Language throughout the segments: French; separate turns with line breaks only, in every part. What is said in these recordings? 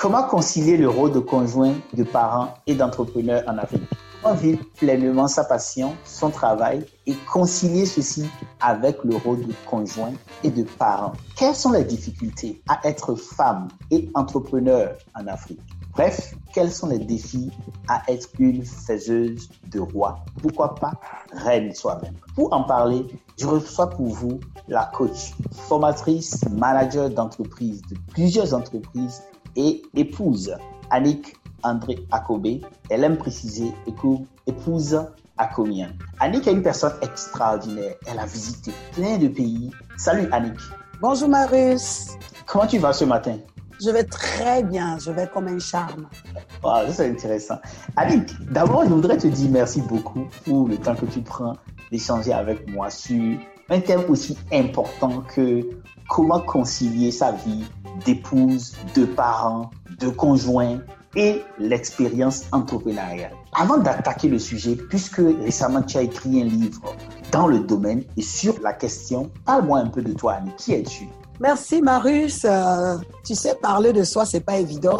Comment concilier le rôle de conjoint, de parent et d'entrepreneur en Afrique? Comment vivre pleinement sa passion, son travail et concilier ceci avec le rôle de conjoint et de parent. Quelles sont les difficultés à être femme et entrepreneur en Afrique? Bref, quels sont les défis à être une faiseuse de roi? Pourquoi pas reine soi-même? Pour en parler, je reçois pour vous la coach, formatrice, manager d'entreprise de plusieurs entreprises et épouse Annick André Akobé. Elle aime préciser épouse Akomien. Annick est une personne extraordinaire. Elle a visité plein de pays. Salut Annick.
Bonjour Marius.
Comment tu vas ce matin?
Je vais très bien, je vais comme un charme.
Wow, ça c'est intéressant. Annick, d'abord, je voudrais te dire merci beaucoup pour le temps que tu prends d'échanger avec moi sur un thème aussi important que comment concilier sa vie d'épouse, de parents, de conjoints et l'expérience entrepreneuriale. Avant d'attaquer le sujet, puisque récemment tu as écrit un livre dans le domaine et sur la question, parle-moi un peu de toi, Annie. Qui es-tu?
Merci Marus. Euh, tu sais, parler de soi, c'est pas évident.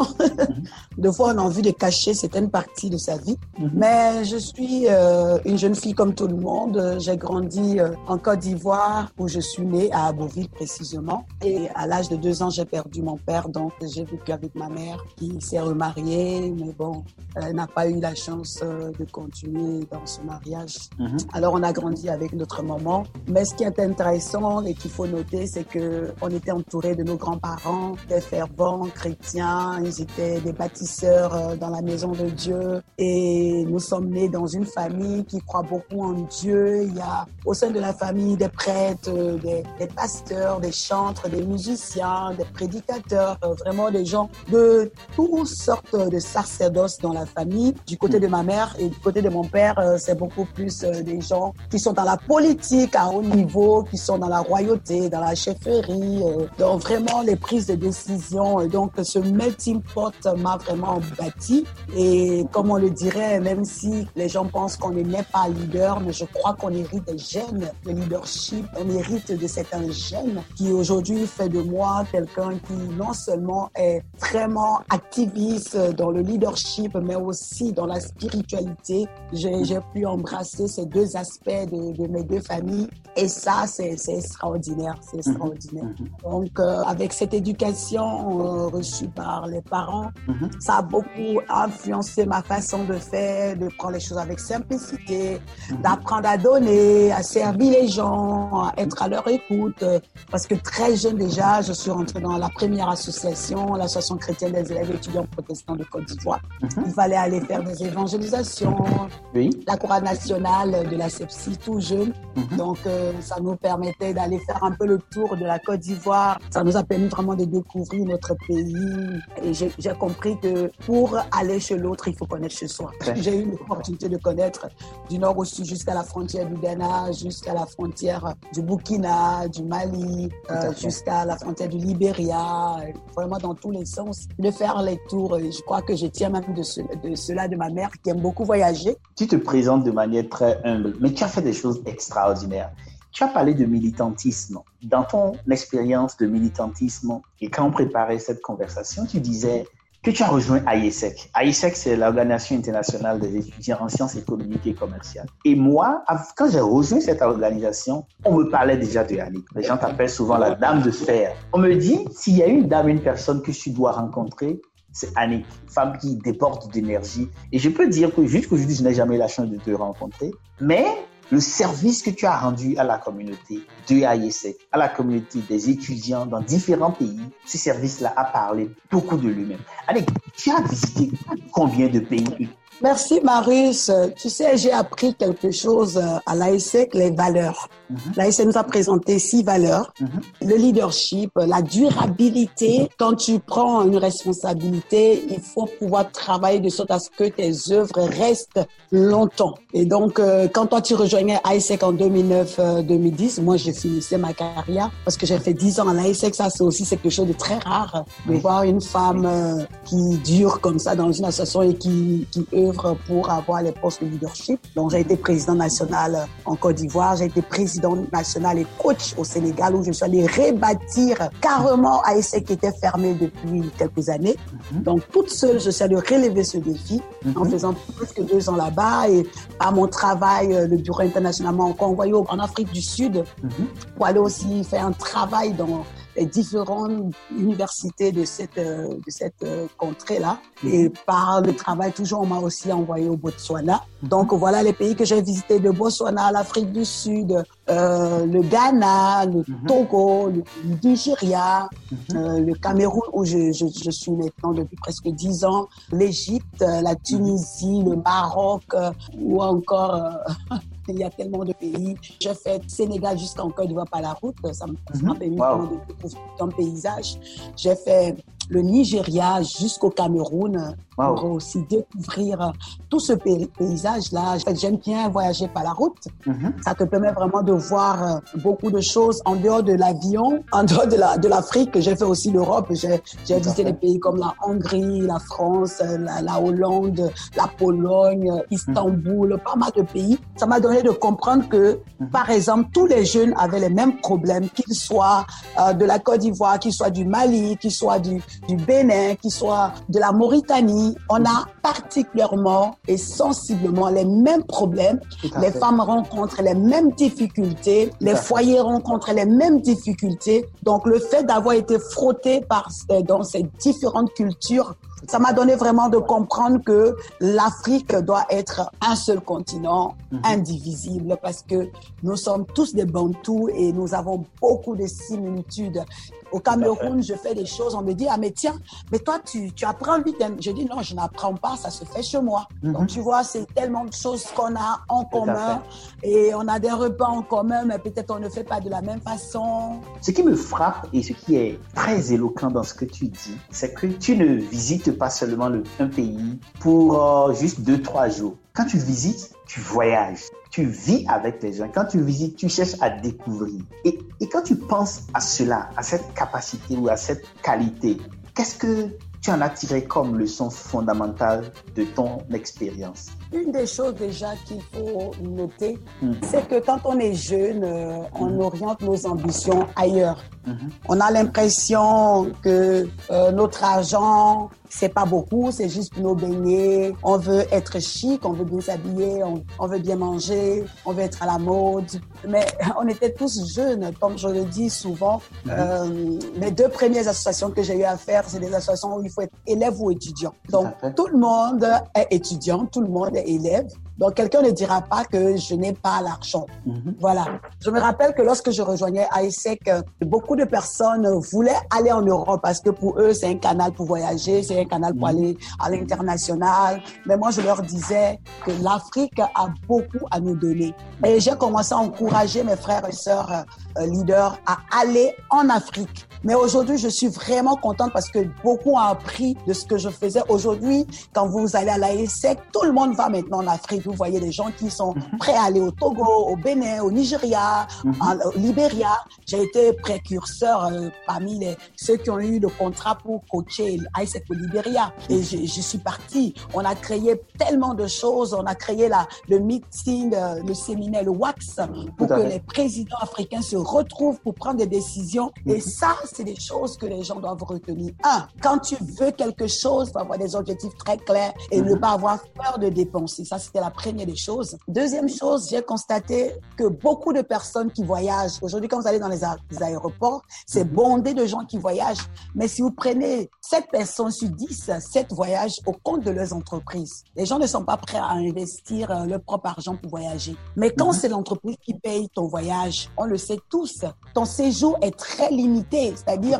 de fois, on a envie de cacher certaines parties de sa vie. Mhm. Mais je suis euh, une jeune fille comme tout le monde. J'ai grandi euh, en Côte d'Ivoire, où je suis née, à Aboville précisément. Et à l'âge de deux ans, j'ai perdu mon père. Donc, j'ai vécu avec ma mère, qui s'est remariée. Mais bon, elle n'a pas eu la chance de continuer dans ce mariage. Mhm. Alors, on a grandi avec notre maman. Mais ce qui est intéressant et qu'il faut noter, c'est que on était entouré de nos grands-parents, des fervents chrétiens, ils étaient des bâtisseurs euh, dans la maison de Dieu et nous sommes nés dans une famille qui croit beaucoup en Dieu. Il y a au sein de la famille des prêtres, des, pasteurs, des chantres, des musiciens, des prédicateurs, euh, vraiment des gens de toutes sortes de sacerdoces dans la famille. Du côté de ma mère et du côté de mon père, euh, c'est beaucoup plus des gens qui sont dans la politique à haut niveau, qui sont dans la royauté, dans la chefferie, euh, donc vraiment les prises de décision. Donc ce melting pot m'a vraiment bâti. Et comme on le dirait, même si les gens pensent qu'on n'est pas leader, mais je crois qu'on hérite des gènes de leadership. On hérite de certains gènes qui aujourd'hui fait de moi quelqu'un qui non seulement est vraiment activiste dans le leadership, mais aussi dans la spiritualité. J'ai pu embrasser ces deux aspects de, de mes deux familles. Et ça, c'est extraordinaire. C'est mhm. extraordinaire. Donc, euh, avec cette éducation euh, reçue par les parents, mhm. ça a beaucoup influencé ma façon de faire, de prendre les choses avec simplicité, mhm. d'apprendre à donner, à servir les gens, à être à leur écoute. Parce que très jeune déjà, je suis rentrée dans la première association, l'association chrétienne des élèves étudiants protestants de Côte d'Ivoire. Mhm. Il fallait aller faire des évangélisations. Oui. La Cour nationale de la sepsie tout jeune. Donc, euh, ça nous permettait d'aller faire un peu le tour de la Côte d'Ivoire ça nous a permis vraiment de découvrir notre pays. Et j'ai compris que pour aller chez l'autre, il faut connaître chez soi. J'ai eu l'opportunité de connaître du nord au sud jusqu'à la frontière du Ghana, jusqu'à la frontière du Burkina, du Mali, euh, jusqu'à la frontière du Libéria, vraiment dans tous les sens. De faire les tours, je crois que je tiens même de, de cela de ma mère qui aime beaucoup voyager.
Tu te présentes de manière très humble, mais tu as fait des choses extraordinaires. Tu as parlé de militantisme. Dans ton expérience de militantisme, et quand on préparait cette conversation, tu disais que tu as rejoint AIESEC. AIESEC, c'est l'Organisation internationale des étudiants en sciences économiques et commerciales. Et moi, quand j'ai rejoint cette organisation, on me parlait déjà de Yannick. Les gens t'appellent souvent la dame de fer. On me dit, s'il y a une dame, une personne que tu dois rencontrer, c'est Annick, femme qui déborde d'énergie. Et je peux dire que jusqu'aujourd'hui, je n'ai jamais la chance de te rencontrer. Mais le service que tu as rendu à la communauté de AISEC, à la communauté des étudiants dans différents pays, ce service-là a parlé beaucoup de lui-même. Allez, tu as visité combien de pays
Merci Marius. Tu sais, j'ai appris quelque chose euh, à l'ASEC, les valeurs. Mm L'ASEC nous a présenté six valeurs. Mhm. Le leadership, la durabilité. Quand tu prends une responsabilité, il faut pouvoir travailler de sorte à ce que tes œuvres restent longtemps. Et donc, euh, quand toi tu rejoignais ASEC en 2009-2010, moi je finissais ma carrière parce que j'ai fait dix ans à l'ASEC. Ça, c'est aussi quelque chose de très rare de voir une femme euh, qui dure comme ça dans une association et qui, qui œuvre pour avoir les postes de leadership. Donc, j'ai été président national en Côte d'Ivoire, j'ai été président national et coach au Sénégal où je suis allé rebâtir carrément ASEC qui était fermé depuis quelques années. Mhm. Donc, toute seule, je suis allée relever ce défi en mhm. faisant presque deux ans là-bas et à mon travail, euh, le bureau internationalement encore envoyé en Afrique du Sud mhm. pour aller aussi faire un travail dans différentes universités de cette, euh, de cette euh, contrée-là. Mhm. Et par le travail, toujours, on m'a aussi envoyé au Botswana. Mhm. Donc, voilà les pays que j'ai visités, de Botswana, l'Afrique du Sud, euh, le Ghana, le mhm. Togo, le, Nigeria, euh, le Cameroun, où je, je, je, suis maintenant depuis presque dix ans, l'Égypte, la Tunisie, le Maroc, ou encore il y a tellement de pays. J'ai fait Sénégal jusqu'en Côte d'Ivoire par la route. Ça m'a permis de découvrir un paysage. J'ai fait le Nigeria jusqu'au Cameroun pour aussi découvrir tout ce paysage-là. J'aime bien voyager par la route. Mhm. Ça te permet vraiment de voir euh, beaucoup de choses en dehors de l'avion, en dehors de la de l'Afrique. J'ai fait aussi l'Europe. J'ai visité des pays comme la Hongrie, la France, la, Hollande, la Pologne, Istanbul, pas mal de pays. Ça m'a donné de comprendre que, mhm. par exemple, tous les jeunes avaient les mêmes problèmes, qu'ils soient euh, de la Côte d'Ivoire, qu'ils soient du Mali, qu'ils soient du, du Bénin, qu'ils soient de la Mauritanie, on a particulièrement et sensiblement les mêmes problèmes. Les femmes rencontrent les mêmes difficultés, les foyers rencontrent les mêmes difficultés. Donc le fait d'avoir été frotté par, euh, dans ces différentes cultures ça m'a donné vraiment de comprendre que l'Afrique doit être un seul continent, mhm. indivisible, parce que nous sommes tous des Bantous et nous avons beaucoup de similitudes. Au Cameroun, je fais des choses, on me dit, ah mais tiens, mais toi, tu, tu apprends vite. Je dis, non, je n'apprends pas, ça se fait chez moi. Mhm. Donc, tu vois, c'est tellement de choses qu'on a en commun et on a des repas en commun, mais peut-être on ne fait pas de la même façon.
Ce qui me frappe et ce qui est très éloquent dans ce que tu dis, c'est que tu ne visites pas seulement le, un pays pour euh, juste deux, trois jours. Quand tu visites, tu voyages tu vis avec les gens. Quand tu visites, tu cherches à découvrir. Et, et quand tu penses à cela, à cette capacité ou à cette qualité, qu'est-ce que tu en as tiré comme leçon fondamentale de ton expérience?
Une des choses déjà qu'il faut noter, hmm. c'est que quand on est jeune, euh, on hmm. oriente nos ambitions ailleurs. Hmm. On a l'impression que euh, notre argent c'est pas beaucoup, c'est juste nous baigner. On veut être chic, on veut bien s'habiller, on, veut bien manger, on veut être à la mode. Mais on était tous jeunes, comme je le dis souvent. Mhm. Euh, les deux premières associations que j'ai eu à faire, c'est des associations où il faut être élève ou étudiant. Donc tout le monde est étudiant, tout le monde est élève. Donc, quelqu'un ne dira pas que je n'ai pas l'argent. Mhm. Voilà. Je me rappelle que lorsque je rejoignais ISEC, beaucoup de personnes voulaient aller en Europe parce que pour eux, c'est un canal pour voyager, c'est un canal pour mhm. aller à l'international. Mais moi, je leur disais que l'Afrique a beaucoup à nous donner. Et j'ai commencé à encourager mes frères et sœurs euh, leaders à aller en Afrique. Mais aujourd'hui, je suis vraiment contente parce que beaucoup ont appris de ce que je faisais. Aujourd'hui, quand vous allez à l'AESEC, tout le monde va maintenant en Afrique. Vous voyez des gens qui sont mhm. prêts à aller au Togo, au Bénin, au Nigeria, mhm. au Libéria. J'ai été précurseur euh, parmi les, ceux qui ont eu le contrat pour coacher l'AESEC au Libéria. Et je, je, suis partie. On a créé tellement de choses. On a créé la, le meeting, euh, le séminaire, le WAX, pour que les présidents africains se retrouvent pour prendre des décisions. Et mhm. ça, c'est des choses que les gens doivent retenir. Un, quand tu veux quelque chose, faut avoir des objectifs très clairs et ne mhm. pas avoir peur de dépenser. Ça, c'était la première des choses. Deuxième chose, j'ai constaté que beaucoup de personnes qui voyagent, aujourd'hui, quand vous allez dans les, aéroports, c'est mhm. bondé de gens qui voyagent. Mais si vous prenez 7 personnes sur 10, 7 voyagent au compte de leurs entreprises. Les gens ne sont pas prêts à investir euh, leur propre argent pour voyager. Mais quand c'est l'entreprise qui paye ton voyage, on le sait tous, ton séjour est très limité C'est-à-dire,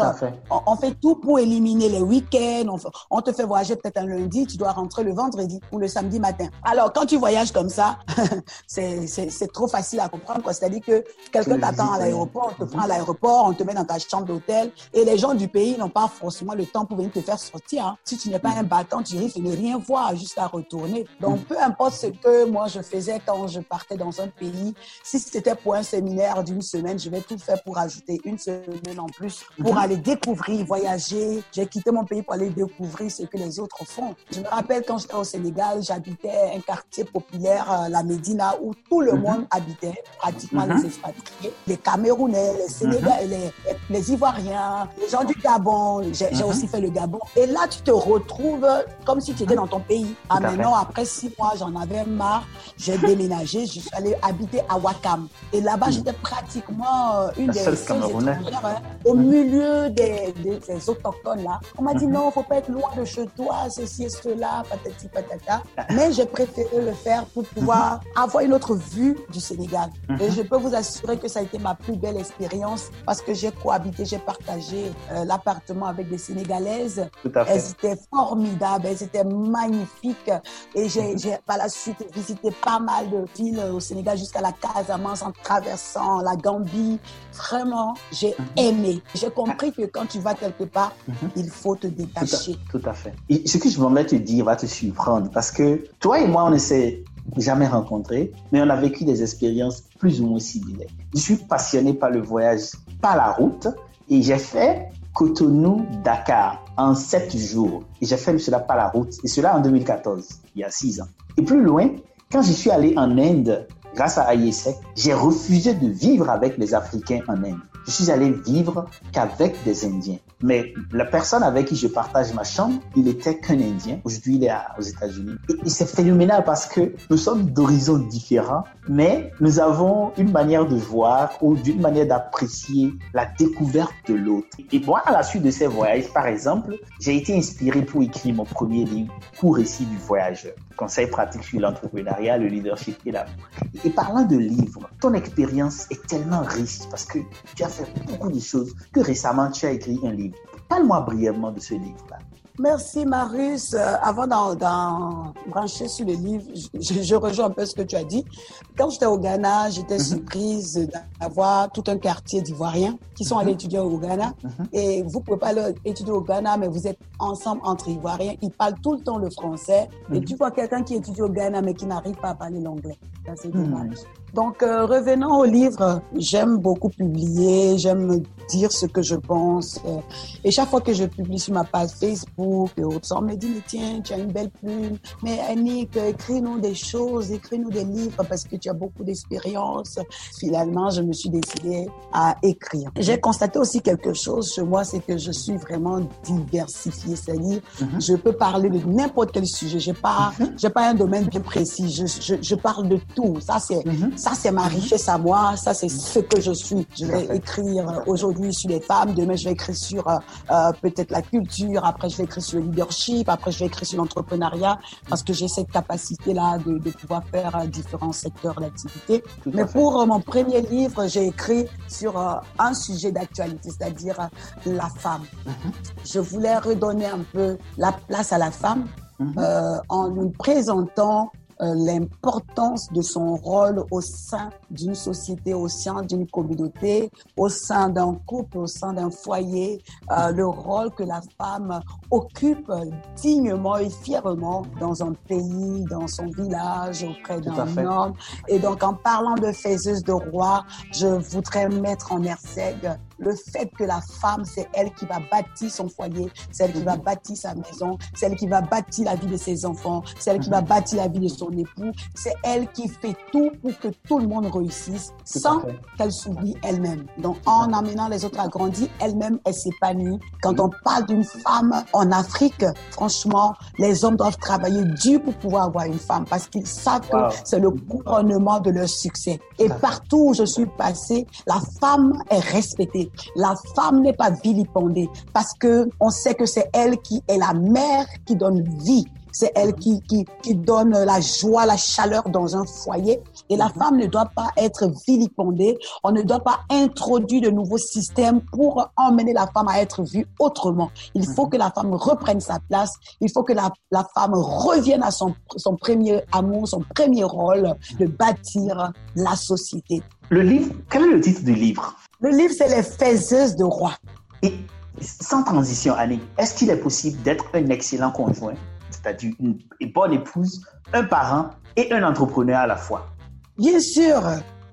on, fait tout pour éliminer les week-ends. On, te fait voyager peut-être un lundi, tu dois rentrer le vendredi ou le samedi matin. Alors, quand tu voyages comme ça, c'est trop facile à comprendre. C'est-à-dire que quelqu'un t'attend à l'aéroport, on te prend à l'aéroport, on te met dans ta chambre d'hôtel et les gens du pays n'ont pas forcément le temps pour venir te faire sortir. Hein. Si tu n'es pas un battant, tu risques de rien voir, juste à retourner. Donc, peu importe ce que moi je faisais quand je partais dans un pays, si c'était pour un séminaire d'une semaine, je vais tout faire pour ajouter une semaine en plus pour mhm. aller découvrir, voyager. J'ai quitté mon pays pour aller découvrir ce que les autres font. Je me rappelle quand j'étais au Sénégal, j'habitais un quartier populaire, euh, la Médina, où tout le mhm. monde habitait, pratiquement les mhm. expatriés, les Camerounais, les Sénégalais, les, Ivoiriens, les gens du Gabon. J'ai aussi fait le Gabon. Et là, tu te retrouves comme si tu étais dans ton pays. Ah, maintenant, après six mois, j'en avais marre. J'ai déménagé. Je suis allée habiter à Wakam. Et là-bas, j'étais pratiquement euh, une des seules étrangères hein, au milieu des, des, autochtones là. On m'a dit hmm. non, faut pas être loin de chez toi, ceci et cela, patati patata. Mais j'ai préféré le faire pour pouvoir hmm. avoir une autre vue du Sénégal. Et je peux vous assurer que ça a été ma plus belle expérience parce que j'ai cohabité, j'ai partagé euh, l'appartement avec des Sénégalaises. Elles étaient formidables, elles étaient magnifiques. Et j'ai par la suite visité pas mal de villes au Sénégal jusqu'à la Casamance en traversant la Gambie. Vraiment, j'ai mhm. aimé. J'ai compris que quand tu vas quelque part, mhm. il faut te détacher.
Tout à, fait. Et ce que je voulais te dire va te surprendre parce que toi et moi, on ne s'est jamais rencontrés, mais on a vécu des expériences plus ou moins similaires. Je suis passionné par le voyage par la route et j'ai fait Cotonou-Dakar en sept jours. Et j'ai fait cela par la route. Et cela en 2014, il y a six ans. Et plus loin, quand je suis allé en Inde, grâce à Ayesek, j'ai refusé de vivre avec les Africains en Inde. Je suis allé vivre qu'avec des Indiens. Mais la personne avec qui je partage ma chambre, il était qu'un Indien. Aujourd'hui, il est aux États-Unis. Et, c'est phénoménal parce que nous sommes d'horizons différents, mais nous avons une manière de voir ou d'une manière d'apprécier la découverte de l'autre. Et moi, à la suite de ces voyages, par exemple, j'ai été inspiré pour écrire mon premier livre, Court récit du voyageur. Conseil pratique sur l'entrepreneuriat, le leadership et la Et parlant de livres, ton expérience est tellement riche parce que tu as fait beaucoup de choses que récemment tu as écrit un livre. Parle-moi brièvement de ce livre-là.
Merci Marius. Euh, avant d'en brancher sur le livre, je, rejoins un peu ce que tu as dit. Quand j'étais au Ghana, j'étais mhm. surprise d'avoir tout un quartier d'Ivoiriens qui sont allés mhm. étudier au Ghana. Mhm. Et vous pouvez pas aller étudier au Ghana, mais vous êtes ensemble entre Ivoiriens. Ils parlent tout le temps le français. Et tu vois quelqu'un qui étudie au Ghana, mais qui n'arrive pas à parler l'anglais. c'est dommage. Donc, euh, revenons au livre. J'aime beaucoup publier, j'aime dire ce que je pense. Euh, et chaque fois que je publie sur ma page Facebook et autres, on me dit, mais tiens, tu as une belle plume. Mais Annick, écris-nous des choses, écris-nous des livres parce que tu as beaucoup d'expérience. Finalement, je me suis décidée à écrire. J'ai constaté aussi quelque chose chez moi, c'est que je suis vraiment diversifiée. C'est-à-dire, mhm. je peux parler de n'importe quel sujet. J'ai pas, mhm. j'ai pas un domaine bien précis. Je, je, je parle de tout. Ça, c'est, mhm. Ça, c'est ma richesse à moi. Ça, c'est ce que je suis. Je vais écrire aujourd'hui sur les femmes. Demain, je vais écrire sur euh, euh, peut-être la culture. Après, je vais écrire sur le leadership. Après, je vais écrire sur l'entrepreneuriat parce que j'ai cette capacité-là de, de, pouvoir faire euh, différents secteurs d'activité. Mais pour mon premier livre, j'ai écrit sur un sujet d'actualité, c'est-à-dire la femme. Mhm. Je voulais redonner un peu la place à la femme mhm. en nous présentant euh, l'importance de son rôle au sein d'une société, au sein d'une communauté, au sein d'un couple, au sein d'un foyer, euh, le rôle que la femme occupe dignement et fièrement dans un pays, dans son village, auprès d'un homme. Et donc, en parlant de faiseuse de roi, je voudrais mettre en ersègue le fait que la femme, c'est elle qui va bâtir son foyer, c'est elle qui va bâtir sa maison, c'est elle qui va bâtir la vie de ses enfants, c'est elle qui va bâtir la vie de son époux, c'est elle qui fait tout pour que tout le monde réussisse sans qu'elle s'oublie elle-même. Donc, en amenant les autres à grandir, elle-même, elle s'épanouit. Quand on parle d'une femme en Afrique, franchement, les hommes doivent travailler dur pour pouvoir avoir une femme parce qu'ils savent que c'est le couronnement de leur succès. Et partout où je suis passée, la femme est respectée. La femme n'est pas vilipendée parce que on sait que c'est elle qui est la mère qui donne vie c'est elle qui, qui, qui donne la joie, la chaleur dans un foyer. Et la femme ne doit pas être vilipendée. On ne doit pas introduire de nouveaux systèmes pour emmener la femme à être vue autrement. Il faut que la femme reprenne sa place. Il faut que la, la femme revienne à son, son premier amour, son premier rôle de bâtir la société.
Le livre, quel est le titre du livre?
Le livre, c'est Les faiseuses de rois.
Et sans transition, Annie, est-ce qu'il est possible d'être un excellent conjoint, c'est-à-dire une bonne épouse, un parent et un entrepreneur à la fois?
Bien sûr,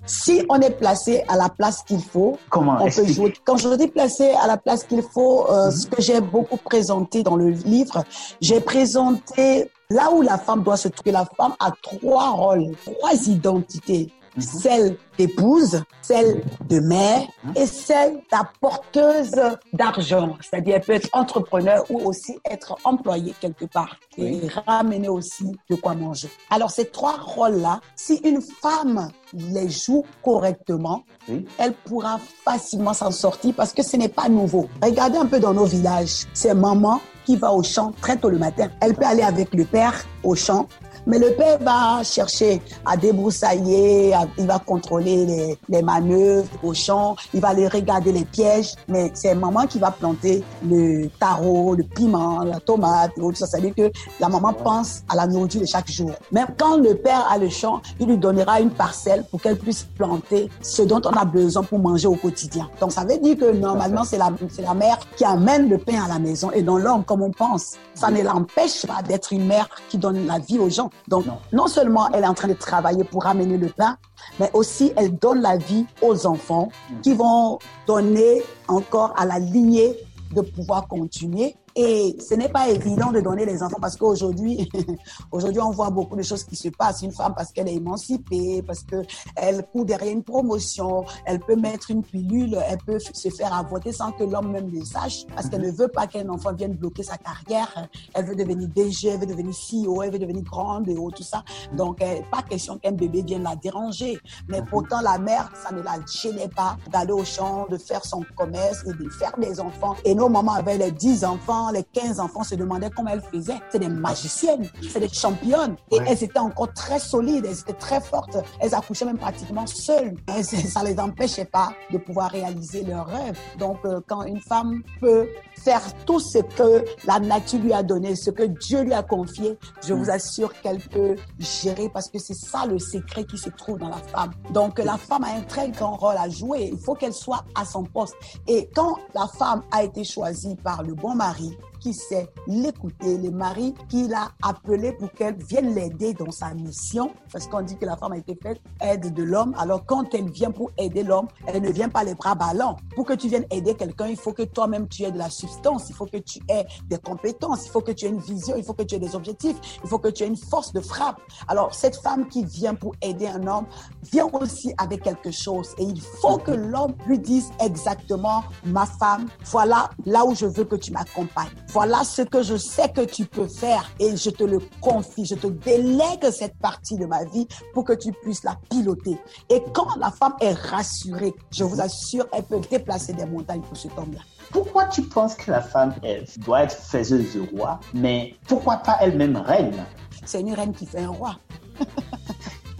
si on est placé à la place qu'il faut,
Comment
on peut jouer. Quand je dis placé à la place qu'il faut, euh, ce que j'ai beaucoup présenté dans le livre, j'ai présenté là où la femme doit se trouver. La femme a trois rôles, trois identités. Celle d'épouse, celle de mère et celle d'apporteuse d'argent. C'est-à-dire, elle peut être entrepreneur ou aussi être employée quelque part et ramener aussi de quoi manger. Alors, ces trois rôles-là, si une femme les joue correctement,
Oui.
elle pourra facilement s'en sortir parce que ce n'est pas nouveau. Regardez un peu dans nos villages, c'est maman qui va au champ très tôt le matin. Elle peut aller avec le père au champ, mais le père va chercher à débroussailler, à- il va contrôler les, les manœuvres au champ, il va aller regarder les pièges, mais c'est maman qui va planter le taro, le piment, la tomate, et autres. ça. Ça veut dire que la maman pense à la nourriture de chaque jour. Même quand le père a le champ, il lui donnera une parcelle pour qu'elle puisse planter ce dont on a besoin pour manger au quotidien. Donc ça veut dire que normalement, c'est la, c'est la mère qui amène le pain à la maison et non l'homme comme on pense. Ça ne l'empêche pas d'être une mère qui donne la vie aux gens. Donc
Non.
non seulement elle est en train de travailler pour amener le pain, mais aussi elle donne la vie aux enfants qui vont donner encore à la lignée de pouvoir continuer. Et ce n'est pas évident de donner les enfants parce qu'aujourd'hui, aujourd'hui, on voit beaucoup de choses qui se passent. Une femme parce qu'elle est émancipée, parce que elle court derrière une promotion, elle peut mettre une pilule, elle peut se faire avorter sans que l'homme même le sache parce qu'elle ne veut pas qu'un enfant vienne bloquer sa carrière. Elle veut devenir DG, elle veut devenir CEO, elle veut devenir grande et tout ça. Donc, euh, pas question qu'un bébé vienne la déranger. Mais pourtant, la mère, ça ne la gênait pas d'aller au champ, de faire son commerce et de faire des enfants. Et nos mamans avaient les 10 enfants, les 15 enfants se demandaient comment elles faisaient. C'est des magiciennes, c'est des championnes. Et
Ouais.
elles étaient encore très solides, elles étaient très fortes. Elles accouchaient même pratiquement seules. Et ça les empêchait pas de pouvoir réaliser leurs rêves. Donc, euh, quand une femme peut faire tout ce que la nature lui a donné, ce que Dieu lui a confié, je vous assure qu'elle peut gérer parce que c'est ça le secret qui se trouve dans la femme. Donc, la femme a un très grand rôle à jouer. Il faut qu'elle soit à son poste. Et quand la femme a été choisie par le bon mari, qui sait l'écouter, le mari qui l'a appelé pour qu'elle vienne l'aider dans sa mission, parce qu'on dit que la femme a été faite aide de l'homme. Alors quand elle vient pour aider l'homme, elle ne vient pas les bras ballants. Pour que tu viennes aider quelqu'un, il faut que toi-même tu aies de la substance, il faut que tu aies des compétences, il faut que tu aies une vision, il faut que tu aies des objectifs, il faut que tu aies une force de frappe. Alors cette femme qui vient pour aider un homme vient aussi avec quelque chose et il faut que l'homme lui dise exactement ma femme, voilà là où je veux que tu m'accompagnes. Voilà ce que je sais que tu peux faire et je te le confie, je te délègue cette partie de ma vie pour que tu puisses la piloter. Et quand la femme est rassurée, je vous assure, elle peut déplacer des montagnes pour cet homme-là.
Pourquoi tu penses que la femme doit être faiseuse de roi, mais pourquoi pas elle-même reine?
C'est une reine qui fait un roi.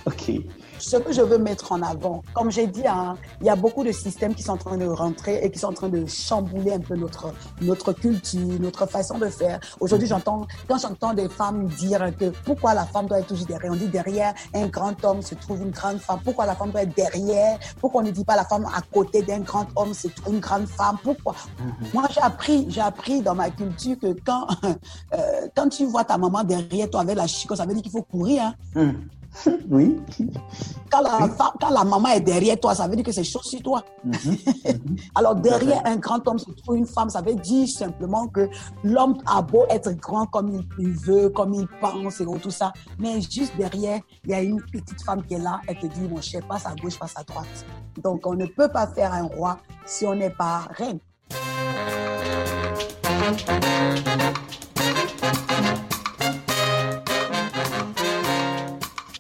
Ok.
Ce que je veux mettre en avant, comme j'ai dit, hein, il y a beaucoup de systèmes qui sont en train de rentrer et qui sont en train de chambouler un peu notre, notre culture, notre façon de faire. Aujourd'hui, j'entends, quand j'entends des femmes dire que pourquoi la femme doit être toujours derrière, on dit derrière un grand homme se trouve une grande femme. Pourquoi la femme doit être derrière? Pourquoi on ne dit pas la femme à côté d'un grand homme se trouve une grande femme? Pourquoi? Moi, j'ai appris, j'ai appris dans ma culture que quand, euh, quand tu vois ta maman derrière toi avec la chico, ça veut dire qu'il faut courir, hein.
Hmm. Oui.
Quand la, femme- quand la maman est derrière toi, ça veut dire que c'est chaud sur toi. Alors derrière un grand homme se trouve une femme, ça veut dire simplement que l'homme a beau être grand comme il, il veut, comme il pense et tout ça, mais juste derrière, il y a une petite femme qui est là, elle te dit, mon cher, passe à gauche, passe à droite. Donc on ne peut pas faire un roi si on n'est pas reine.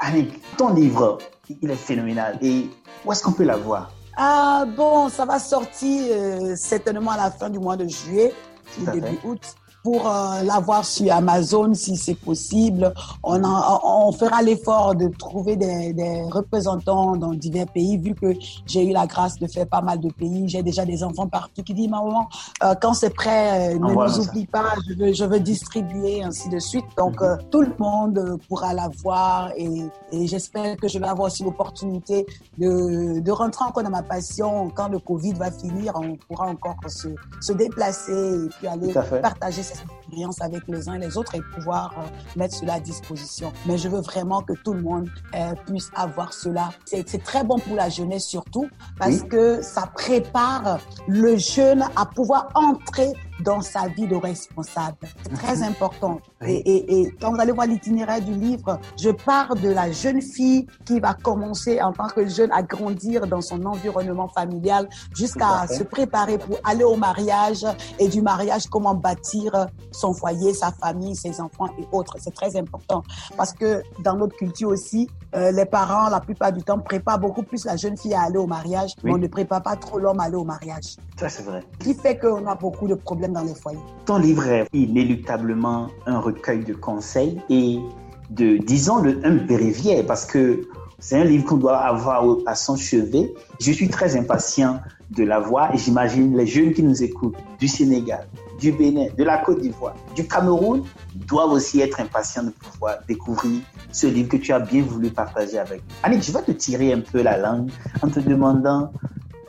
Annick, ton livre, il est phénoménal. Et où est-ce qu'on peut l'avoir
Ah bon, ça va sortir euh, certainement à la fin du mois de juillet, début août pour euh, l'avoir sur Amazon si c'est possible. On, on fera l'effort de trouver des, des, représentants dans divers pays, vu que j'ai eu la grâce de faire pas mal de pays. J'ai déjà des enfants partout qui disent, maman, euh, quand c'est prêt, euh, ne nous oublie pas, je veux, je veux distribuer, ainsi de suite. Donc, mhm. tout le monde pourra l'avoir et, et j'espère que je vais avoir aussi l'opportunité de, de rentrer encore dans ma passion. Quand le Covid va finir, on pourra encore se, se déplacer et puis aller partager gracias. Expérience avec les uns et les autres et pouvoir euh, mettre cela à disposition. Mais je veux vraiment que tout le monde euh, puisse avoir cela. C'est très bon pour la jeunesse surtout parce que ça prépare le jeune à pouvoir entrer dans sa vie de responsable. C'est très mhm. important. Et, et, et, quand vous allez voir l'itinéraire du livre, je pars de la jeune fille qui va commencer en tant que jeune à grandir dans son environnement familial jusqu'à se préparer pour aller au mariage et du mariage comment bâtir son foyer, sa famille, ses enfants et autres. C'est très important parce que dans notre culture aussi, euh, les parents, la plupart du temps, préparent beaucoup plus la jeune fille à aller au mariage, mais on ne prépare pas trop l'homme à aller au mariage.
Ça, c'est vrai.
Ce qui fait qu'on a beaucoup de problèmes dans les foyers.
Ton livre est inéluctablement un recueil de conseils et de, disons, le, un bréviaire parce que c'est un livre qu'on doit avoir à son chevet. Je suis très impatient de l'avoir et j'imagine les jeunes qui nous écoutent du Sénégal, du Bénin, de la Côte d'Ivoire, du Cameroun doivent aussi être impatients de pouvoir découvrir ce livre que tu as bien voulu partager avec nous. Annick, je vais te tirer un peu la langue en te demandant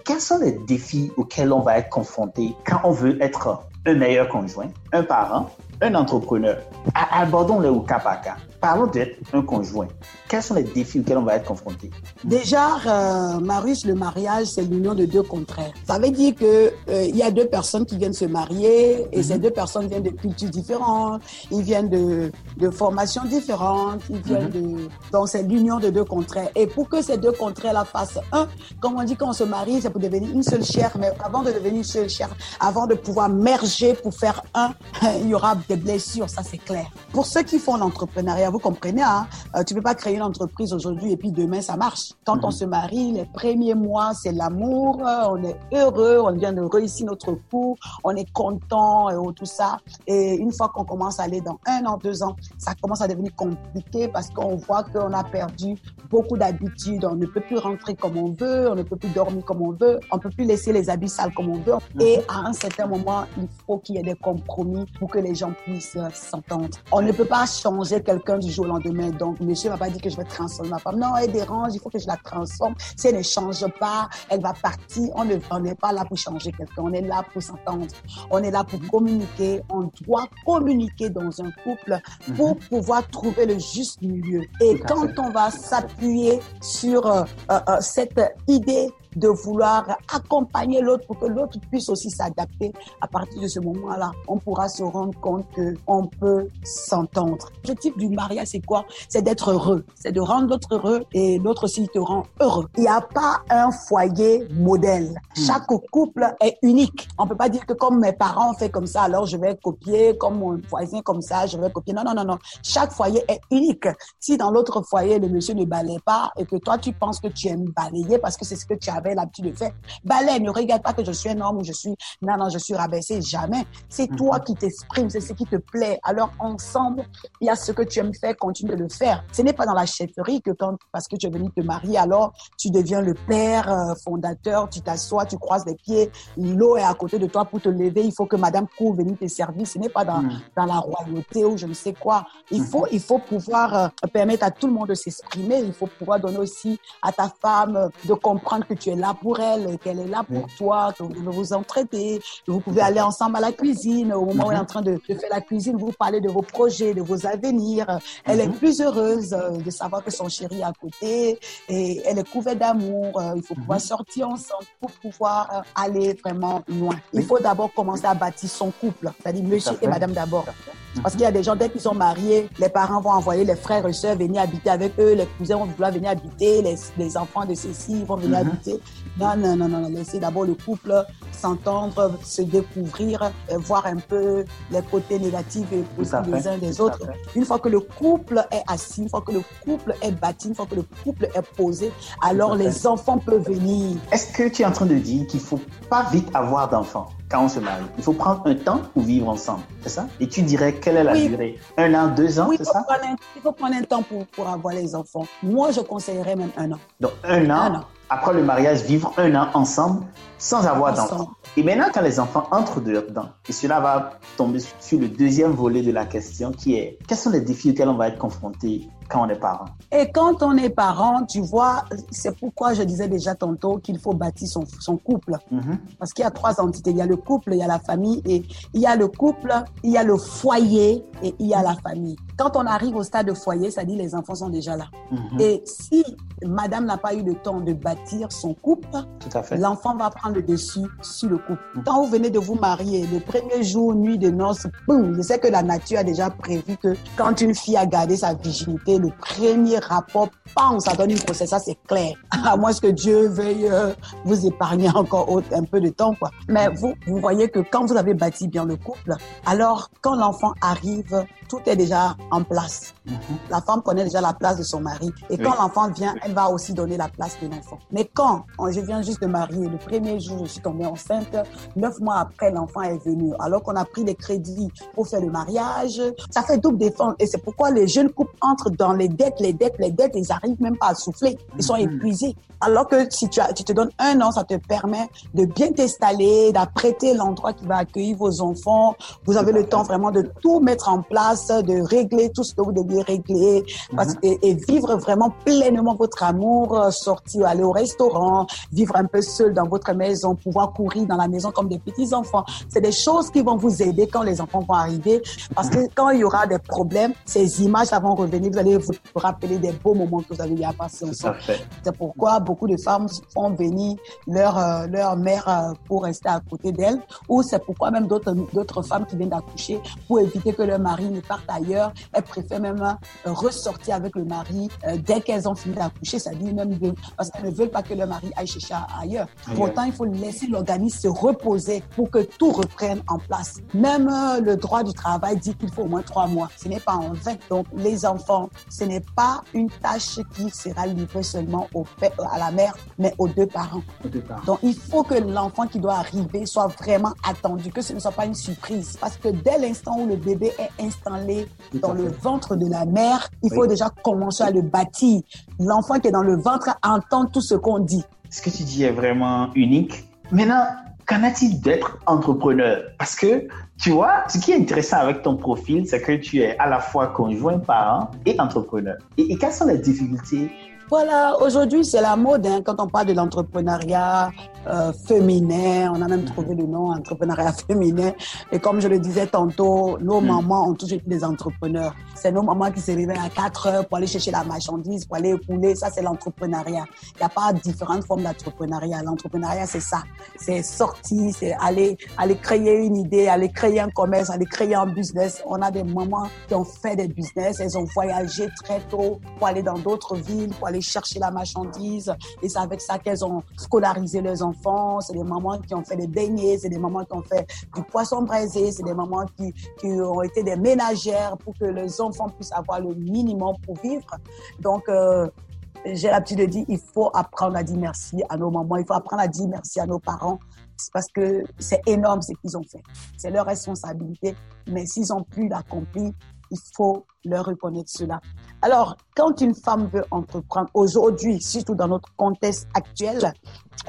quels sont les défis auxquels on va être confronté quand on veut être un meilleur conjoint, un parent, un entrepreneur? Abordons-les au cas par cas. Parlons d'être un conjoint. Quels sont les défis auxquels on va être confronté?
Déjà, euh, Marius, le mariage, c'est l'union de deux contraires. Ça veut dire que euh, il y a deux personnes qui viennent se marier et ces mhm. deux personnes viennent de cultures différentes, ils viennent de, de formations différentes, ils viennent mhm. de donc c'est l'union de deux contraires. Et pour que ces deux contraires-là fassent un, comme on dit quand on se marie, c'est pour devenir une seule chair, mais avant de devenir une seule chair, avant de pouvoir merger pour faire un, il y aura des blessures, ça c'est clair. Pour ceux qui font l'entrepreneuriat, vous comprenez, hein, euh, tu peux pas créer une entreprise aujourd'hui et puis demain ça marche. Quand on mhm. se marie, les premiers mois, c'est l'amour, on est heureux, on vient de réussir notre coup, on est content et tout ça. Et une fois qu'on commence à aller dans un an, deux ans, ça commence à devenir compliqué parce qu'on voit qu'on a perdu beaucoup d'habitudes. On ne peut plus rentrer comme on veut, on ne peut plus dormir comme on veut, on peut plus laisser les habits sales comme on veut. Mhm. Et à un certain moment, il faut qu'il y ait des compromis pour que les gens puissent s'entendre. On ne peut pas changer quelqu'un du jour au lendemain. Donc, monsieur va pas dire que je vais transformer ma femme. Non, elle dérange, il faut que je la transforme. Si elle ne change pas, elle va partir. On n'est pas là pour changer quelqu'un. On est là pour s'entendre. On est là pour communiquer. On doit communiquer dans un couple pour mhm. pouvoir trouver le juste milieu. Et quand on va s'appuyer sur euh, euh, euh, cette idée de vouloir accompagner l'autre pour que l'autre puisse aussi s'adapter. À partir de ce moment-là, on pourra se rendre compte que on peut s'entendre. L'objectif du mariage, c'est quoi? C'est d'être heureux, c'est de rendre l'autre heureux et l'autre aussi te rend heureux. Il n'y a pas un foyer modèle. Hmm. Chaque couple est unique. On peut pas dire que comme mes parents ont fait comme ça, alors je vais copier, comme mon voisin comme ça, je vais copier. Non, non, non, non. Chaque foyer est unique. Si dans l'autre foyer, le monsieur ne balaye pas et que toi, tu penses que tu aimes balayer parce que c'est ce que tu as l'habitude de faire. Balai, ne regarde pas que je suis un homme ou je suis, non, non, je suis rabaissé, jamais. C'est mhm. toi qui t'exprimes, c'est ce qui te plaît. Alors, ensemble, il y a ce que tu aimes faire, continue de le faire. Ce n'est pas dans la chefferie que quand, parce que tu es venu te marier, alors tu deviens le père euh, fondateur, tu t'assois, tu croises les pieds, l'eau est à côté de toi pour te lever, il faut que madame court venir te servir. Ce n'est pas dans, mhm. dans la royauté ou je ne sais quoi. Il mhm. faut, il faut pouvoir euh, permettre à tout le monde de s'exprimer. Il faut pouvoir donner aussi à ta femme euh, de comprendre que tu es là pour elle, qu'elle est là pour toi, que vous vous entraidez, que vous pouvez aller ensemble à la cuisine au moment où elle est en train de, faire fait la cuisine, vous parlez de vos projets, de vos avenirs. Elle est mhm. plus heureuse euh, de savoir que son chéri est à côté et elle est couverte d'amour. Euh, il faut pouvoir mhm. sortir ensemble pour pouvoir euh, aller vraiment loin. Il faut d'abord commencer à bâtir son couple, c'est-à-dire monsieur et madame d'abord. Parce qu'il y a des gens, dès qu'ils sont mariés, les parents vont envoyer les frères et sœurs venir habiter avec eux, les cousins vont vouloir venir habiter, les, enfants de ceux-ci vont venir habiter. Non, non, non, non, laissez d'abord le couple s'entendre, se découvrir, voir un peu les côtés négatifs et positifs des uns des autres. Une fois que le couple est assis, une fois que le couple est bâti, une fois que le couple est posé, alors les enfants peuvent venir.
Est-ce que tu es en train de dire qu'il faut pas vite avoir d'enfants quand on se marie? Il faut prendre un temps pour vivre ensemble, c'est ça? Et tu dirais quelle est la durée? Un an, deux ans, c'est ça?
Il faut prendre un temps pour, pour avoir les enfants. Moi, je conseillerais même un an.
Donc un an, un an. après le mariage, vivre un an ensemble sans avoir d'enfants. Et maintenant, quand les enfants entrent dedans, et cela va tomber sur le deuxième volet de la question qui est quels sont les défis auxquels on va être confronté quand on est parent?
Et quand on est parent, tu vois, c'est pourquoi je disais déjà tantôt qu'il faut bâtir son, son couple. Mhm. Parce qu'il y a trois entités. Il y a le couple, il y a la famille, et il y a le couple, il y a le foyer et il y a la famille. Quand on arrive au stade de foyer, ça dit les enfants sont déjà là. Mhm. Et si madame n'a pas eu le temps de bâtir son couple, l'enfant va prendre le dessus sur le couple. Mhm. Quand vous venez de vous marier, le premier jour, nuit de noces, boum, je sais que la nature a déjà prévu que quand une fille a gardé sa virginité, le premier rapport, bam, ça donne une grossesse, ça c'est clair. À moins que Dieu veuille euh, vous épargner encore un peu de temps, quoi. Mais vous, vous voyez que quand vous avez bâti bien le couple, alors quand l'enfant arrive, tout est déjà en place. Mhm. La femme connaît déjà la place de son mari. Et quand l'enfant vient, elle va aussi donner la place de l'enfant. Mais quand je viens juste de marier, le premier jour, je suis tombée enceinte, neuf mois après, l'enfant est venu. Alors qu'on a pris des crédits pour faire le mariage, ça fait double défense. Et c'est pourquoi les jeunes couples entrent dans les dettes, les dettes, les dettes, ils arrivent même pas à souffler. Ils sont mhm. épuisés. Alors que si tu, as, tu te donnes un an, ça te permet de bien t'installer, d'apprêter l'endroit qui va accueillir vos enfants. Vous avez le temps vraiment de tout mettre en place, de régler tout ce que vous deviez régler parce, mhm. et, vivre vraiment pleinement votre amour, euh, sortir, aller au restaurant, vivre un peu seul dans votre maison, pouvoir courir dans la maison comme des petits enfants. C'est des choses qui vont vous aider quand les enfants vont arriver parce que quand il y aura des problèmes, ces images vont revenir. Vous allez vous rappeler des beaux moments que vous avez eu à passer ensemble. C'est pourquoi beaucoup de femmes font venir leur, euh, leur mère euh, pour rester à côté d'elles ou c'est pourquoi même d'autres, d'autres femmes qui viennent d'accoucher pour éviter que leur mari ne parte ailleurs. Elles préfèrent même euh, ressortir avec le mari dès qu'elles ont fini d'accoucher, ça dit même de, parce qu'elles ne veulent pas que leur mari aille chercher ailleurs. Pourtant, il faut laisser l'organisme se reposer pour que tout reprenne en place. Même le droit du travail dit qu'il faut au moins trois mois. Ce n'est pas en vain. Donc, les enfants, ce n'est pas une tâche qui sera livrée seulement au père, à la mère, mais aux deux parents. Donc, il faut que l'enfant qui doit arriver soit vraiment attendu, que ce ne soit pas une surprise. Parce que dès l'instant où le bébé est installé dans le ventre de la mère, il faut déjà commencer à le bâtir. L'enfant qui est dans le ventre entend tout ce qu'on dit.
Ce que tu dis est vraiment unique. Maintenant, qu'en a-t-il d'être entrepreneur? Parce que, tu vois, ce qui est intéressant avec ton profil, c'est que tu es à la fois conjoint, parent et entrepreneur. Et, et quelles sont les difficultés
voilà, aujourd'hui c'est la mode hein, quand on parle de l'entrepreneuriat euh, féminin. On a même trouvé le nom entrepreneuriat féminin. Et comme je le disais tantôt, nos mm. mamans ont toujours été des entrepreneurs. C'est nos mamans qui se réveillent à 4 heures pour aller chercher la marchandise, pour aller écouler. Ça, c'est l'entrepreneuriat. Il n'y a pas différentes formes d'entrepreneuriat. L'entrepreneuriat, c'est ça. C'est sortir, c'est aller, aller créer une idée, aller créer un commerce, aller créer un business. On a des mamans qui ont fait des business. Elles ont voyagé très tôt pour aller dans d'autres villes, pour aller chercher la marchandise. Et c'est avec ça qu'elles ont scolarisé leurs enfants. C'est des mamans qui ont fait des beignets, c'est des mamans qui ont fait du poisson braisé, c'est des mamans qui, qui ont été des ménagères pour que les enfants puissent avoir le minimum pour vivre. Donc, euh, j'ai l'habitude de dire, il faut apprendre à dire merci à nos mamans, il faut apprendre à dire merci à nos parents, parce que c'est énorme ce qu'ils ont fait. C'est leur responsabilité, mais s'ils ont pu l'accomplir, il faut leur reconnaître cela. Alors, quand une femme veut entreprendre aujourd'hui, surtout dans notre contexte actuel,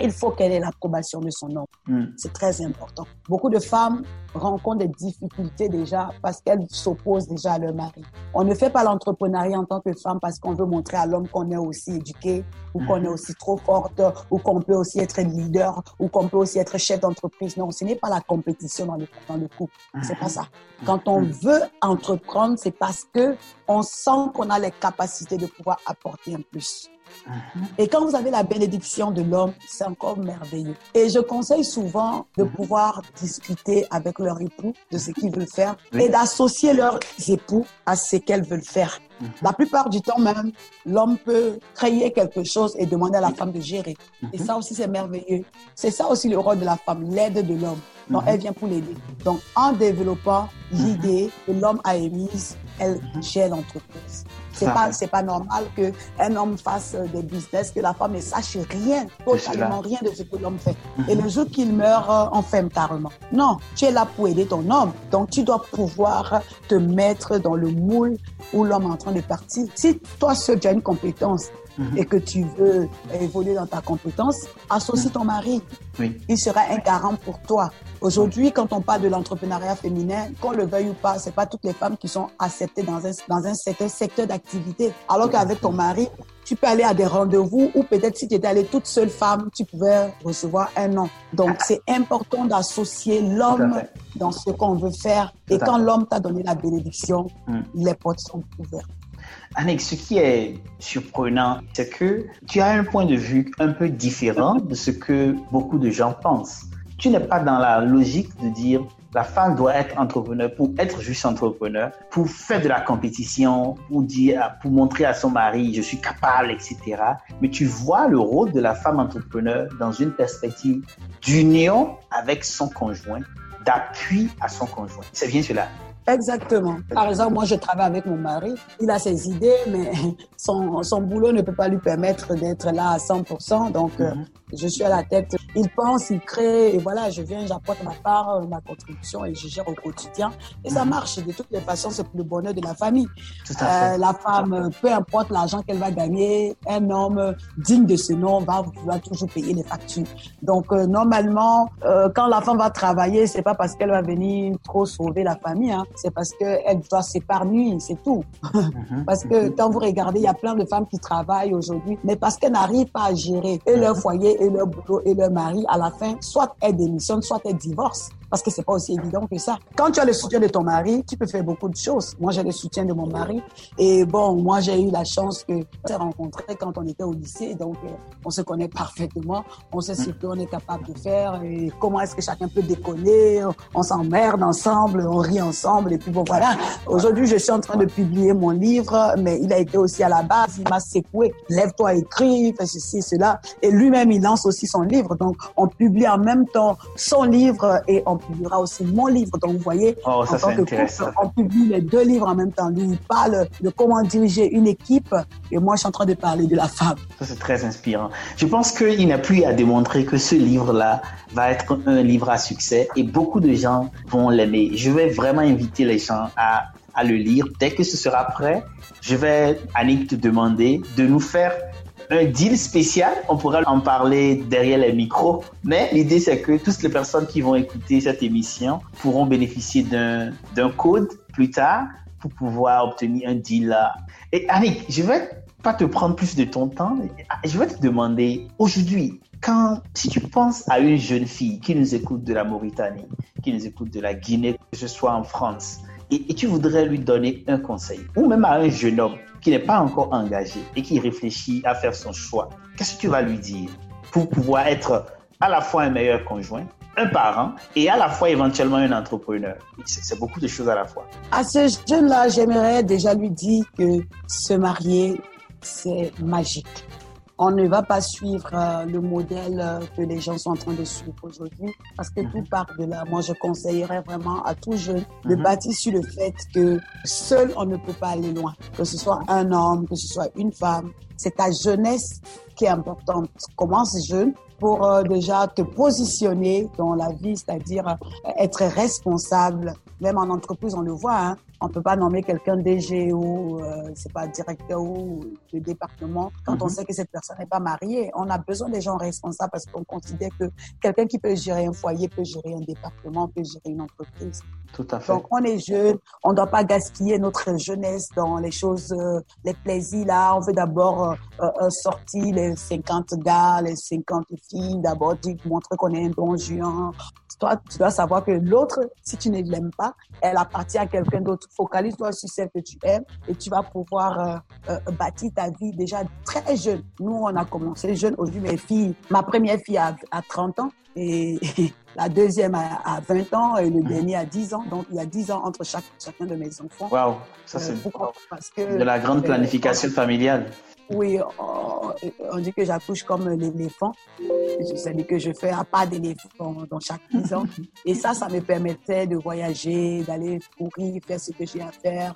il faut qu'elle ait l'approbation de son homme. Mm. C'est très important. Beaucoup de femmes rencontrent des difficultés déjà parce qu'elles s'opposent déjà à leur mari. On ne fait pas l'entrepreneuriat en tant que femme parce qu'on veut montrer à l'homme qu'on est aussi éduqué ou qu'on est mm-hmm. aussi trop forte ou qu'on peut aussi être leader ou qu'on peut aussi être chef d'entreprise. Non, ce n'est pas la compétition dans le, dans le couple. C'est pas ça. Quand on veut entreprendre, c'est parce que on sent qu'on a les capacités de pouvoir apporter un plus. Mhm. Et quand vous avez la bénédiction de l'homme, c'est encore merveilleux. Et je conseille souvent de mhm. pouvoir discuter avec leur époux de ce qu'ils veulent faire et d'associer leurs époux à ce qu'elles veulent faire. Mhm. La plupart du temps même, l'homme peut créer quelque chose et demander à la femme de gérer. Et ça aussi, c'est merveilleux. C'est ça aussi le rôle de la femme, l'aide de l'homme. Donc, elle vient pour l'aider. Donc, en développant l'idée que l'homme a émise, elle gère l'entreprise. C'est pas, c'est pas normal que un homme fasse des business, que la femme ne sache rien, totalement rien de ce que l'homme fait. Mhm. Et le jour qu'il meurt, on ferme carrément. Non, tu es là pour aider ton homme. Donc, tu dois pouvoir te mettre dans le moule où l'homme est en train de partir. Si toi seul, tu as une compétence, Mhm. et que tu veux évoluer dans ta compétence, associe ton mari. Il sera un garant pour toi. Aujourd'hui, quand on parle de l'entrepreneuriat féminin, qu'on le veuille ou pas, c'est pas toutes les femmes qui sont acceptées dans un, dans un certain secteur d'activité. Alors qu'avec ton mari, tu peux aller à des rendez-vous ou peut-être si tu étais allée toute seule femme, tu pouvais recevoir un nom. Donc, c'est important d'associer l'homme dans ce qu'on veut faire. Et quand l'homme t'a donné la bénédiction, mm. les portes sont ouvertes.
Annick, ce qui est surprenant, c'est que tu as un point de vue un peu différent de ce que beaucoup de gens pensent. Tu n'es pas dans la logique de dire la femme doit être entrepreneur pour être juste entrepreneur, pour faire de la compétition, pour dire, pour montrer à son mari je suis capable, etc. Mais tu vois le rôle de la femme entrepreneur dans une perspective d'union avec son conjoint, d'appui à son conjoint. C'est bien cela.
Exactement. Par exemple, moi, je travaille avec mon mari. Il a ses idées, mais son, son boulot ne peut pas lui permettre d'être là à 100%. Donc, euh, mhm je suis à la tête. Il pense, il crée, et voilà, je viens, j'apporte ma part, ma contribution et je gère au quotidien. Et ça mhm. marche. De toutes les façons, c'est pour le bonheur de la famille. Euh, la femme, peu importe l'argent qu'elle va gagner, un homme digne de ce nom va toujours payer les factures. Donc, euh, normalement, euh, quand la femme va travailler, c'est pas parce qu'elle va venir trop sauver la famille, hein. c'est parce qu'elle doit s'épargner, c'est tout. Mhm. parce que quand vous regardez, il y a plein de femmes qui travaillent aujourd'hui, mais parce qu'elles n'arrivent pas à gérer et leur foyer et leur boulot et leur mari, à la fin, soit elles démissionnent, soit elles divorcent parce que c'est pas aussi évident que ça. Quand tu as le soutien de ton mari, tu peux faire beaucoup de choses. Moi, j'ai le soutien de mon mari. Et bon, moi, j'ai eu la chance que s'est rencontré quand on était au lycée. Donc, euh, on se connaît parfaitement. On sait ce qu'on est capable de faire et comment est-ce que chacun peut déconner. On s'emmerde ensemble, on rit ensemble. Et puis bon, voilà. Aujourd'hui, je suis en train de publier mon livre, mais il a été aussi à la base. Il m'a secoué. Lève-toi, écris, fais ceci, cela. Et lui-même, il lance aussi son livre. Donc, on publie en même temps son livre et on publiera aussi mon livre. Donc, vous voyez,
oh, en tant que couple,
on publie les deux livres en même temps. Lui, il parle de comment diriger une équipe et moi, je suis en train de parler de la femme.
Ça, c'est très inspirant. Je pense qu'il n'a plus à démontrer que ce livre-là va être un livre à succès et beaucoup de gens vont l'aimer. Je vais vraiment inviter les gens à, à le lire. Dès que ce sera prêt, je vais, Annick, te demander de nous faire un deal spécial. On pourra en parler derrière les micros. Mais l'idée, c'est que toutes les personnes qui vont écouter cette émission pourront bénéficier d'un code plus tard pour pouvoir obtenir un deal là. Et Annick, je vais pas te prendre plus de ton temps. Je vais te demander aujourd'hui, quand, si tu penses à une jeune fille qui nous écoute de la Mauritanie, qui nous écoute de la Guinée, que ce soit en France, et tu voudrais lui donner un conseil, ou même à un jeune homme qui n'est pas encore engagé et qui réfléchit à faire son choix, qu'est-ce que tu vas lui dire pour pouvoir être à la fois un meilleur conjoint, un parent et à la fois éventuellement un entrepreneur? C'est beaucoup de choses à la fois.
À ce jeune-là, j'aimerais déjà lui dire que se marier, c'est magique on ne va pas suivre euh, le modèle euh, que les gens sont en train de suivre aujourd'hui parce que tout mhm. part de là. Moi, je conseillerais vraiment à tout jeune de mhm. bâtir sur le fait que seul, on ne peut pas aller loin. Que ce soit un homme, que ce soit une femme, c'est ta jeunesse qui est importante. Commence jeune pour euh, déjà te positionner dans la vie, c'est-à-dire être responsable. Même en entreprise, on le voit. Hein. On peut pas nommer quelqu'un DG ou euh, c'est pas directeur ou de département quand on mhm. sait que cette personne n'est pas mariée. On a besoin des gens responsables parce qu'on considère que quelqu'un qui peut gérer un foyer peut gérer un département, peut gérer une entreprise.
Tout à fait.
Donc on est jeune, on ne doit pas gaspiller notre jeunesse dans les choses, euh, les plaisirs là. On veut d'abord euh, sortir les 50 gars, les 50 filles, d'abord montrer qu'on est un bon juin, toi, tu dois savoir que l'autre, si tu ne l'aimes pas, elle appartient à quelqu'un d'autre. Focalise-toi sur celle que tu aimes et tu vas pouvoir euh, euh, bâtir ta vie déjà très jeune. Nous, on a commencé jeune. Aujourd'hui, mes filles, ma première fille a, 30 ans et la deuxième a, 20 ans et le dernier a 10 ans. Donc, il y a 10 ans entre chaque, chacun de mes enfants.
Waouh, ça c'est euh, de la grande planification familiale.
Oui, on, dit que j'accouche comme l'éléphant. C'est-à-dire que je fais un pas d'éléphant dans chaque maison. Et ça, ça me permettait de voyager, d'aller courir, faire ce que j'ai à faire.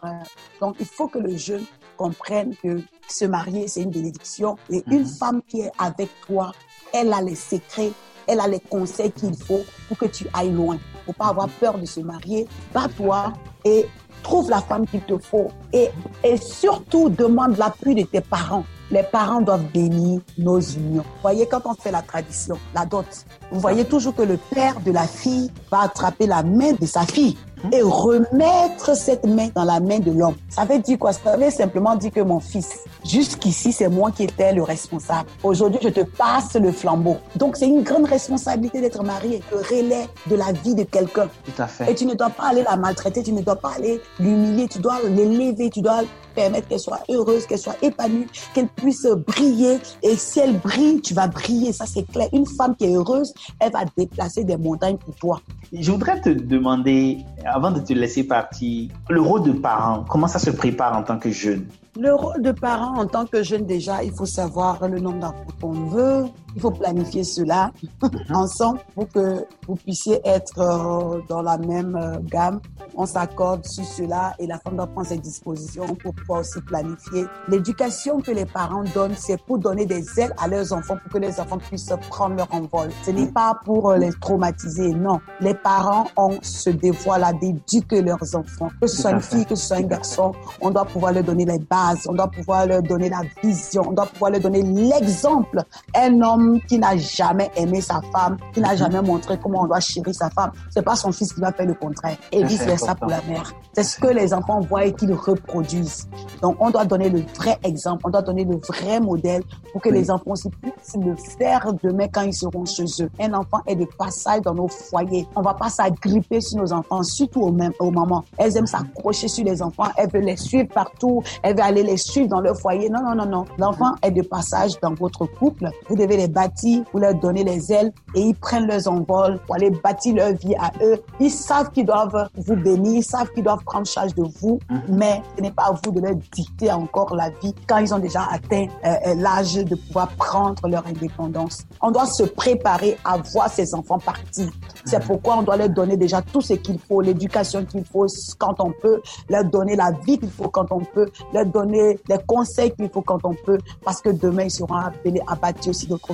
Donc, il faut que le jeune comprenne que se marier, c'est une bénédiction. Et une mhm. femme qui est avec toi, elle a les secrets, elle a les conseils qu'il faut pour que tu ailles loin. Faut pas avoir peur de se marier. Bats-toi et trouve la femme qu'il te faut et, et surtout demande l'appui de tes parents. Les parents doivent bénir nos unions. Vous voyez, quand on fait la tradition, la dot, vous voyez toujours que le père de la fille va attraper la main de sa fille et remettre cette main dans la main de l'homme. Ça veut dire quoi? Ça veut simplement dire que mon fils, jusqu'ici, c'est moi qui étais le responsable. Aujourd'hui, je te passe le flambeau. Donc, c'est une grande responsabilité d'être marié, le relais de la vie de quelqu'un.
Tout à fait.
Et tu ne dois pas aller la maltraiter, tu ne dois pas aller l'humilier, tu dois l'élever, tu dois permettre qu'elle soit heureuse, qu'elle soit épanouie, qu'elle puisse briller. Et si elle brille, tu vas briller, ça c'est clair. Une femme qui est heureuse, elle va déplacer des montagnes pour toi.
Je voudrais te demander, avant de te laisser partir, le rôle de parent, comment ça se prépare en tant que jeune?
Le rôle de parent en tant que jeune déjà, il faut savoir le nombre d'enfants qu'on veut, il faut planifier cela mhm. ensemble pour que vous puissiez être euh, dans la même euh, gamme. On s'accorde sur cela et la femme doit prendre ses dispositions pour pouvoir aussi planifier. L'éducation que les parents donnent, c'est pour donner des ailes à leurs enfants pour que les enfants puissent prendre leur envol. Ce n'est pas pour euh, les traumatiser, non. Les parents ont ce devoir-là d'éduquer leurs enfants. Que ce soit une fille, que ce soit un garçon, on doit pouvoir leur donner les bases, on doit pouvoir leur donner la vision, on doit pouvoir leur donner l'exemple. Un homme qui n'a jamais aimé sa femme, qui n'a mhm. jamais montré comment on doit chérir sa femme, c'est pas son fils qui va faire le contraire. Et vice versa pour la mère. C'est ce que les enfants voient et qu'ils reproduisent. Donc, on doit donner le vrai exemple, on doit donner le vrai modèle pour que les enfants aussi puissent le faire demain quand ils seront chez eux. Un enfant est de passage dans nos foyers. On va pas s'agripper sur nos enfants, surtout au, même, au moment. Elles aiment s'accrocher sur les enfants, elles veulent les suivre partout, elles veulent aller les suivre dans leur foyer. Non, non, non, non. L'enfant est de passage dans votre couple. Vous devez les bâtir, vous leur donner les ailes et ils prennent leurs envols pour aller bâtir leur vie à eux. Ils savent qu'ils doivent vous bénir, ils savent qu'ils doivent prendre charge de vous, mhm. mais ce n'est pas à vous de leur dicter encore la vie quand ils ont déjà atteint euh, euh, l'âge de pouvoir prendre leur indépendance. On doit se préparer à voir ces enfants partir. C'est mhm. pourquoi on doit leur donner déjà tout ce qu'il faut, l'éducation qu'il faut quand on peut, leur donner la vie qu'il faut quand on peut, leur donner les conseils qu'il faut quand on peut, parce que demain, ils seront appelés à bâtir aussi d'autres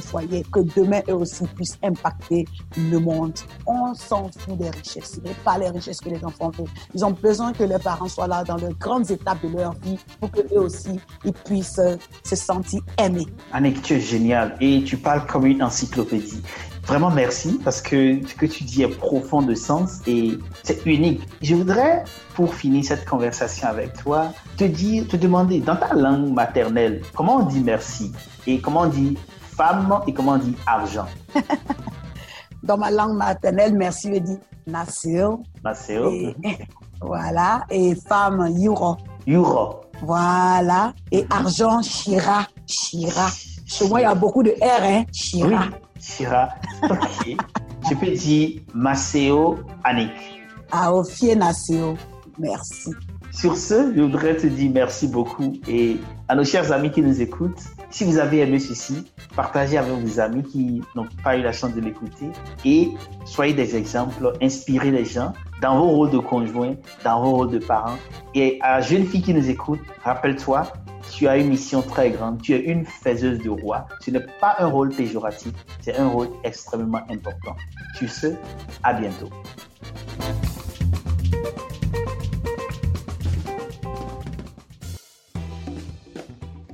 que demain eux aussi puissent impacter le monde. On s'en fout des richesses, ce n'est pas les richesses que les enfants veulent. Ils ont besoin que leurs parents soient là dans les grandes étapes de leur vie pour que eux aussi ils puissent se sentir aimés.
Annick, tu es génial et tu parles comme une encyclopédie. Vraiment merci parce que ce que tu dis est profond de sens et c'est unique. Je voudrais, pour finir cette conversation avec toi, te dire, te demander dans ta langue maternelle, comment on dit merci et comment on dit femme et comment on dit argent?
Dans ma langue maternelle, merci veut dire naseo.
Naseo.
voilà. Et femme, yuro.
Yuro.
Voilà. Et argent, shira. Shira. Chez moi, il y a beaucoup de R, hein. Shira.
shira. Ok. Je peux dire Maceo Annick.
Aofie Naseo. Merci.
Sur ce, je voudrais te dire merci beaucoup et à nos chers amis qui nous écoutent, si vous avez aimé ceci, partagez avec vos amis qui n'ont pas eu la chance de l'écouter et soyez des exemples, inspirez les gens dans vos rôles de conjoint, dans vos rôles de parents. Et à la jeune fille qui nous écoute, rappelle-toi, tu as une mission très grande, tu es une faiseuse de roi. Ce n'est pas un rôle péjoratif, c'est un rôle extrêmement important. Sur ce, à bientôt.